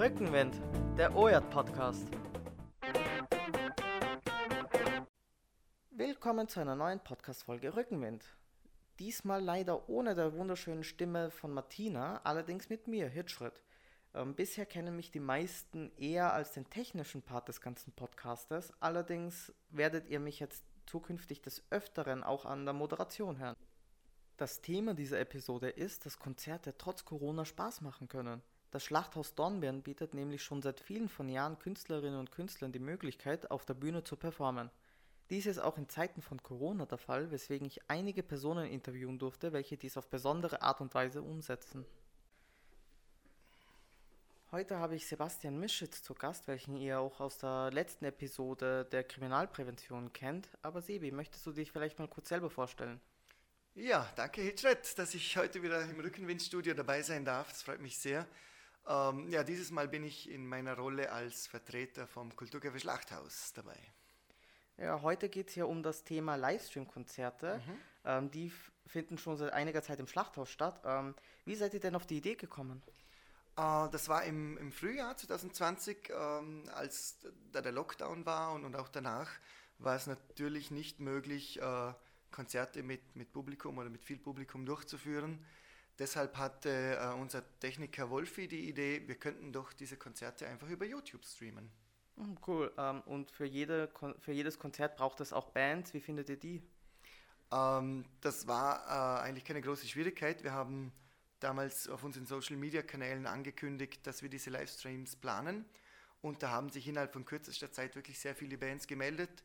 Rückenwind, der OJAT Podcast. Willkommen zu einer neuen Podcast-Folge Rückenwind. Diesmal leider ohne der wunderschönen Stimme von Martina, allerdings mit mir, Hitschritt. Ähm, bisher kennen mich die meisten eher als den technischen Part des ganzen Podcastes, allerdings werdet ihr mich jetzt zukünftig des Öfteren auch an der Moderation hören. Das Thema dieser Episode ist, dass Konzerte trotz Corona Spaß machen können. Das Schlachthaus Dornbirn bietet nämlich schon seit vielen von Jahren Künstlerinnen und Künstlern die Möglichkeit, auf der Bühne zu performen. Dies ist auch in Zeiten von Corona der Fall, weswegen ich einige Personen interviewen durfte, welche dies auf besondere Art und Weise umsetzen. Heute habe ich Sebastian Mischitz zu Gast, welchen ihr auch aus der letzten Episode der Kriminalprävention kennt. Aber Sebi, möchtest du dich vielleicht mal kurz selber vorstellen? Ja, danke Hitchred, dass ich heute wieder im Rückenwindstudio dabei sein darf. Das freut mich sehr. Ähm, ja, dieses Mal bin ich in meiner Rolle als Vertreter vom Kulturcafé Schlachthaus dabei. Ja, heute geht es ja um das Thema Livestream-Konzerte. Mhm. Ähm, die finden schon seit einiger Zeit im Schlachthaus statt. Ähm, wie seid ihr denn auf die Idee gekommen? Äh, das war im, im Frühjahr 2020, ähm, als da der Lockdown war und, und auch danach war es natürlich nicht möglich, äh, Konzerte mit, mit Publikum oder mit viel Publikum durchzuführen. Deshalb hatte äh, unser Techniker Wolfi die Idee, wir könnten doch diese Konzerte einfach über YouTube streamen. Hm, cool. Ähm, und für, jede, für jedes Konzert braucht es auch Bands. Wie findet ihr die? Ähm, das war äh, eigentlich keine große Schwierigkeit. Wir haben damals auf unseren Social-Media-Kanälen angekündigt, dass wir diese Livestreams planen. Und da haben sich innerhalb von kürzester Zeit wirklich sehr viele Bands gemeldet,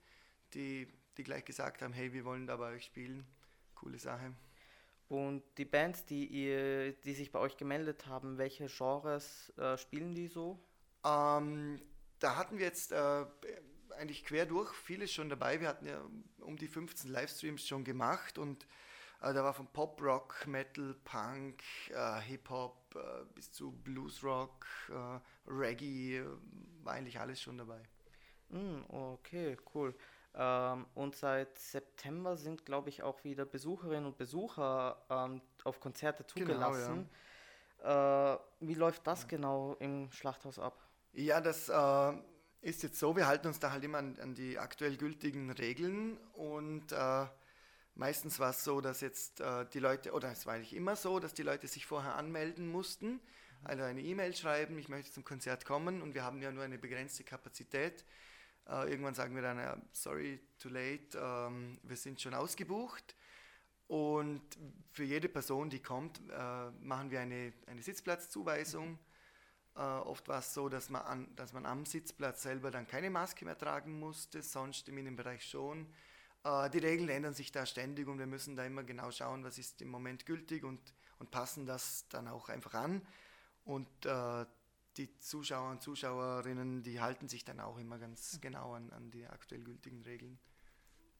die, die gleich gesagt haben, hey, wir wollen da bei euch spielen. Coole Sache. Und die Bands, die, ihr, die sich bei euch gemeldet haben, welche Genres äh, spielen die so? Ähm, da hatten wir jetzt äh, eigentlich quer durch vieles schon dabei. Wir hatten ja um die 15 Livestreams schon gemacht und äh, da war von Pop, Rock, Metal, Punk, äh, Hip-Hop äh, bis zu Blues Rock, äh, Reggae, war eigentlich alles schon dabei. Mm, okay, cool. Ähm, und seit September sind, glaube ich, auch wieder Besucherinnen und Besucher ähm, auf Konzerte zugelassen. Genau, ja. äh, wie läuft das ja. genau im Schlachthaus ab? Ja, das äh, ist jetzt so, wir halten uns da halt immer an, an die aktuell gültigen Regeln und äh, meistens war es so, dass jetzt äh, die Leute, oder es war eigentlich immer so, dass die Leute sich vorher anmelden mussten, also eine E-Mail schreiben, ich möchte zum Konzert kommen und wir haben ja nur eine begrenzte Kapazität. Äh, irgendwann sagen wir dann, ja, sorry, too late, ähm, wir sind schon ausgebucht. Und für jede Person, die kommt, äh, machen wir eine, eine Sitzplatzzuweisung. Äh, oft war es so, dass man, an, dass man am Sitzplatz selber dann keine Maske mehr tragen musste, sonst im Innenbereich schon. Äh, die Regeln ändern sich da ständig und wir müssen da immer genau schauen, was ist im Moment gültig und, und passen das dann auch einfach an. Und äh, die Zuschauer und Zuschauerinnen, die halten sich dann auch immer ganz genau an, an die aktuell gültigen Regeln.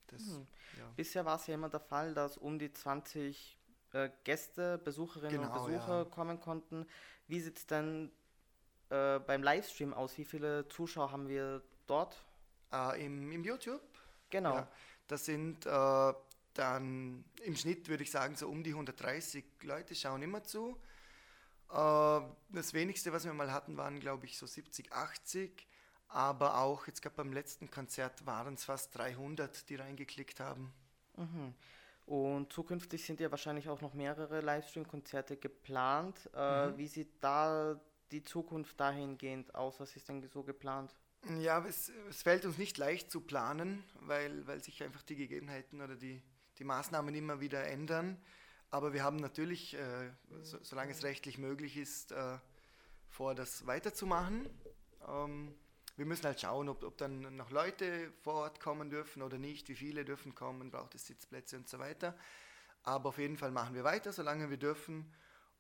Das, mhm. ja. Bisher war es ja immer der Fall, dass um die 20 äh, Gäste, Besucherinnen genau, und Besucher ja. kommen konnten. Wie sieht es denn äh, beim Livestream aus? Wie viele Zuschauer haben wir dort? Äh, im, Im YouTube? Genau. Ja, das sind äh, dann im Schnitt, würde ich sagen, so um die 130 Leute schauen immer zu. Äh, das wenigste, was wir mal hatten, waren, glaube ich, so 70, 80. Aber auch jetzt gerade beim letzten Konzert waren es fast 300, die reingeklickt haben. Mhm. Und zukünftig sind ja wahrscheinlich auch noch mehrere Livestream-Konzerte geplant. Äh, mhm. Wie sieht da die Zukunft dahingehend aus? Was ist denn so geplant? Ja, es, es fällt uns nicht leicht zu planen, weil, weil sich einfach die Gegebenheiten oder die, die Maßnahmen immer wieder ändern. Aber wir haben natürlich, äh, so, solange es rechtlich möglich ist, äh, vor, das weiterzumachen. Ähm, wir müssen halt schauen, ob, ob dann noch Leute vor Ort kommen dürfen oder nicht, wie viele dürfen kommen, braucht es Sitzplätze und so weiter. Aber auf jeden Fall machen wir weiter, solange wir dürfen.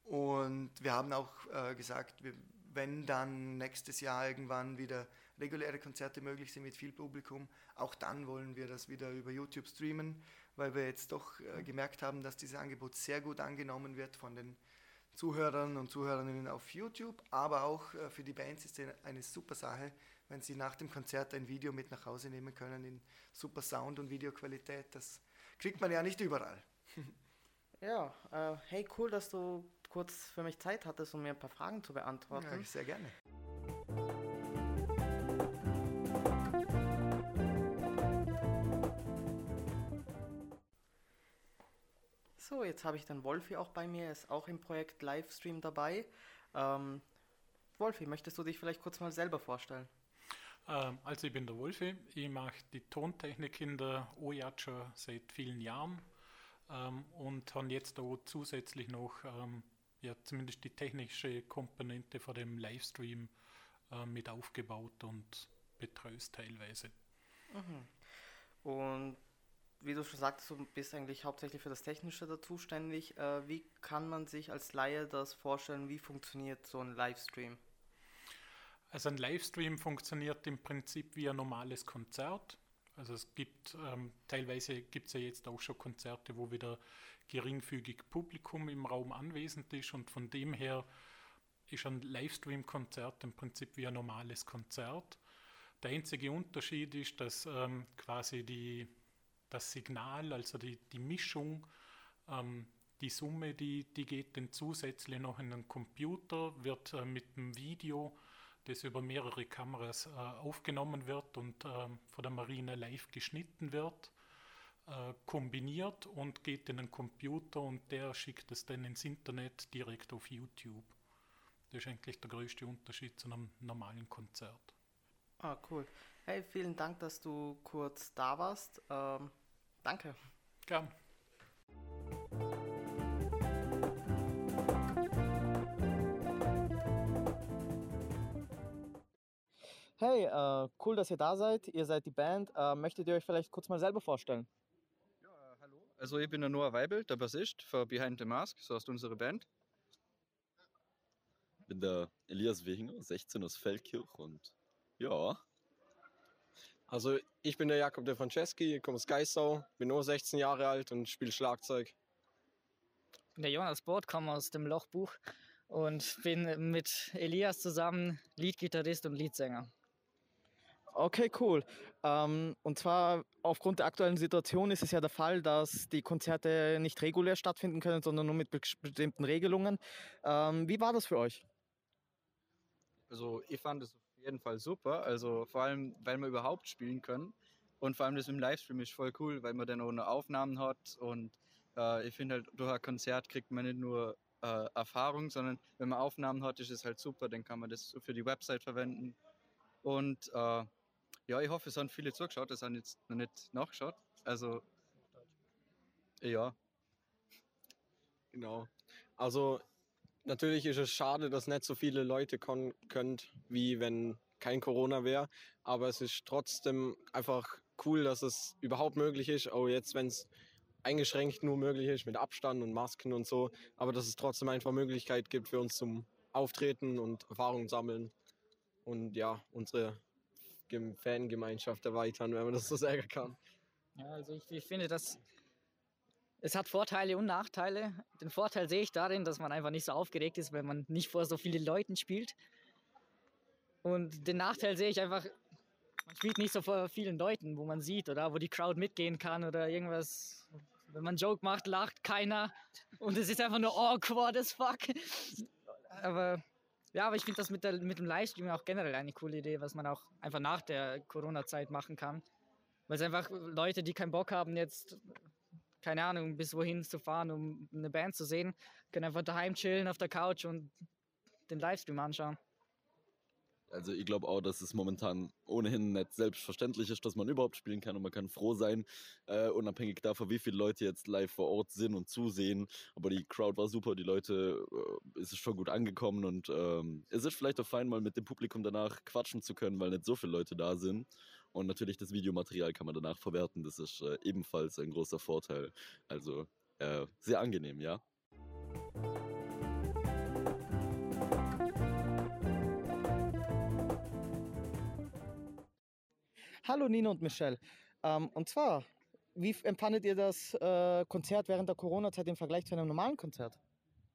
Und wir haben auch äh, gesagt, wir, wenn dann nächstes Jahr irgendwann wieder reguläre Konzerte möglich sind mit viel Publikum, auch dann wollen wir das wieder über YouTube streamen weil wir jetzt doch äh, gemerkt haben, dass dieses Angebot sehr gut angenommen wird von den Zuhörern und Zuhörerinnen auf YouTube, aber auch äh, für die Bands ist es eine super Sache, wenn sie nach dem Konzert ein Video mit nach Hause nehmen können in super Sound- und Videoqualität. Das kriegt man ja nicht überall. ja, äh, hey, cool, dass du kurz für mich Zeit hattest, um mir ein paar Fragen zu beantworten. Ja, sehr gerne. So, jetzt habe ich dann Wolfi auch bei mir, ist auch im Projekt Livestream dabei. Ähm, Wolfi, möchtest du dich vielleicht kurz mal selber vorstellen? Ähm, also ich bin der Wolfi, ich mache die Tontechnik in der OJAT schon seit vielen Jahren ähm, und habe jetzt auch zusätzlich noch ähm, ja, zumindest die technische Komponente von dem Livestream äh, mit aufgebaut und betreust teilweise. Mhm. Und wie du schon sagtest, du bist eigentlich hauptsächlich für das Technische da zuständig. Äh, wie kann man sich als Laie das vorstellen? Wie funktioniert so ein Livestream? Also ein Livestream funktioniert im Prinzip wie ein normales Konzert. Also es gibt ähm, teilweise gibt es ja jetzt auch schon Konzerte, wo wieder geringfügig Publikum im Raum anwesend ist und von dem her ist ein Livestream-Konzert im Prinzip wie ein normales Konzert. Der einzige Unterschied ist, dass ähm, quasi die das Signal, also die, die Mischung, ähm, die Summe, die, die geht dann zusätzlich noch in den Computer, wird äh, mit dem Video, das über mehrere Kameras äh, aufgenommen wird und äh, von der Marine live geschnitten wird, äh, kombiniert und geht in den Computer und der schickt es dann ins Internet direkt auf YouTube. Das ist eigentlich der größte Unterschied zu einem normalen Konzert. Ah, cool. Hey, vielen Dank, dass du kurz da warst. Ähm, danke. Gern. Hey, äh, cool, dass ihr da seid. Ihr seid die Band. Äh, möchtet ihr euch vielleicht kurz mal selber vorstellen? Ja, äh, hallo. Also ich bin der Noah Weibel, der Bassist für Behind the Mask, so heißt unsere Band. Ich bin der Elias Wehinger, 16 aus Feldkirch und ja, Also ich bin der Jakob De Franceschi, komme aus Geissau, bin nur 16 Jahre alt und spiele Schlagzeug. bin der Jonas Bord, komme aus dem Lochbuch und bin mit Elias zusammen Leadgitarrist und Leadsänger. Okay, cool. Ähm, und zwar aufgrund der aktuellen Situation ist es ja der Fall, dass die Konzerte nicht regulär stattfinden können, sondern nur mit bes- bestimmten Regelungen. Ähm, wie war das für euch? Also ich fand es auf jeden Fall super, also vor allem, weil wir überhaupt spielen können und vor allem das im Livestream ist voll cool, weil man dann auch noch Aufnahmen hat und äh, ich finde halt, durch ein Konzert kriegt man nicht nur äh, Erfahrung, sondern wenn man Aufnahmen hat, ist es halt super, dann kann man das für die Website verwenden und äh, ja, ich hoffe, es haben viele zugeschaut, das haben jetzt noch nicht nachgeschaut, also ja, Genau. Also natürlich ist es schade, dass nicht so viele Leute kommen könnt, wie wenn kein Corona wäre. Aber es ist trotzdem einfach cool, dass es überhaupt möglich ist. Auch jetzt, wenn es eingeschränkt nur möglich ist mit Abstand und Masken und so. Aber dass es trotzdem einfach Möglichkeit gibt für uns zum Auftreten und Erfahrung sammeln. Und ja, unsere Fangemeinschaft erweitern, wenn man das so sagen kann. Ja, also ich, ich finde, dass es hat Vorteile und Nachteile. Den Vorteil sehe ich darin, dass man einfach nicht so aufgeregt ist, wenn man nicht vor so vielen Leuten spielt. Und den Nachteil sehe ich einfach, man spielt nicht so vor vielen Leuten, wo man sieht oder wo die Crowd mitgehen kann oder irgendwas. Wenn man Joke macht, lacht keiner und es ist einfach nur awkward as fuck. Aber ja, aber ich finde das mit, der, mit dem Livestream auch generell eine coole Idee, was man auch einfach nach der Corona-Zeit machen kann. Weil es einfach Leute, die keinen Bock haben, jetzt, keine Ahnung, bis wohin zu fahren, um eine Band zu sehen, können einfach daheim chillen auf der Couch und den Livestream anschauen. Also ich glaube auch, dass es momentan ohnehin nicht selbstverständlich ist, dass man überhaupt spielen kann und man kann froh sein, äh, unabhängig davon, wie viele Leute jetzt live vor Ort sind und zusehen. Aber die Crowd war super, die Leute äh, es ist schon gut angekommen und ähm, es ist vielleicht auch fein, mal mit dem Publikum danach quatschen zu können, weil nicht so viele Leute da sind. Und natürlich das Videomaterial kann man danach verwerten, das ist äh, ebenfalls ein großer Vorteil. Also äh, sehr angenehm, ja. Hallo Nina und Michelle. Ähm, und zwar, wie empfandet ihr das äh, Konzert während der Corona-Zeit im Vergleich zu einem normalen Konzert?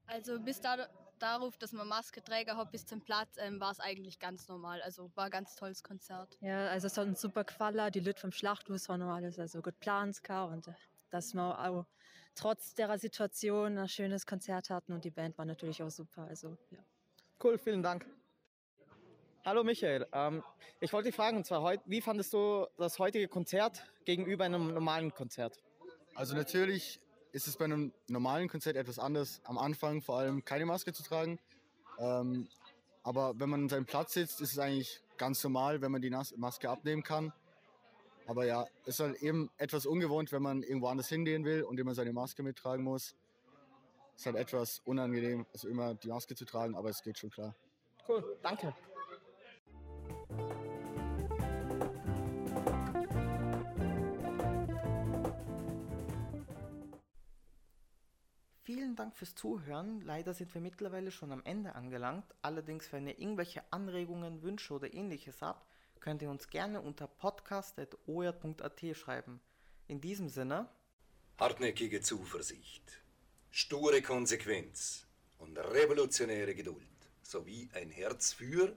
Also bis da, darauf, dass man Maske träger hat bis zum Platz, ähm, war es eigentlich ganz normal. Also war ein ganz tolles Konzert. Ja, also es hat uns super gefallen. Die Leute vom Schlachthaus haben auch alles also gut geplant und äh, dass wir auch trotz der Situation ein schönes Konzert hatten und die Band war natürlich auch super. Also ja. Cool, vielen Dank. Hallo Michael, ähm, ich wollte dich fragen, und zwar wie fandest du das heutige Konzert gegenüber einem normalen Konzert? Also natürlich ist es bei einem normalen Konzert etwas anders. Am Anfang vor allem keine Maske zu tragen. Ähm, aber wenn man an seinem Platz sitzt, ist es eigentlich ganz normal, wenn man die Maske abnehmen kann. Aber ja, es ist halt eben etwas ungewohnt, wenn man irgendwo anders hingehen will und immer seine Maske mittragen muss. Es ist halt etwas unangenehm, also immer die Maske zu tragen, aber es geht schon klar. Cool, danke. Vielen Dank fürs Zuhören. Leider sind wir mittlerweile schon am Ende angelangt. Allerdings, wenn ihr irgendwelche Anregungen, Wünsche oder ähnliches habt, könnt ihr uns gerne unter podcast.oer.at schreiben. In diesem Sinne. Hartnäckige Zuversicht, sture Konsequenz und revolutionäre Geduld sowie ein Herz für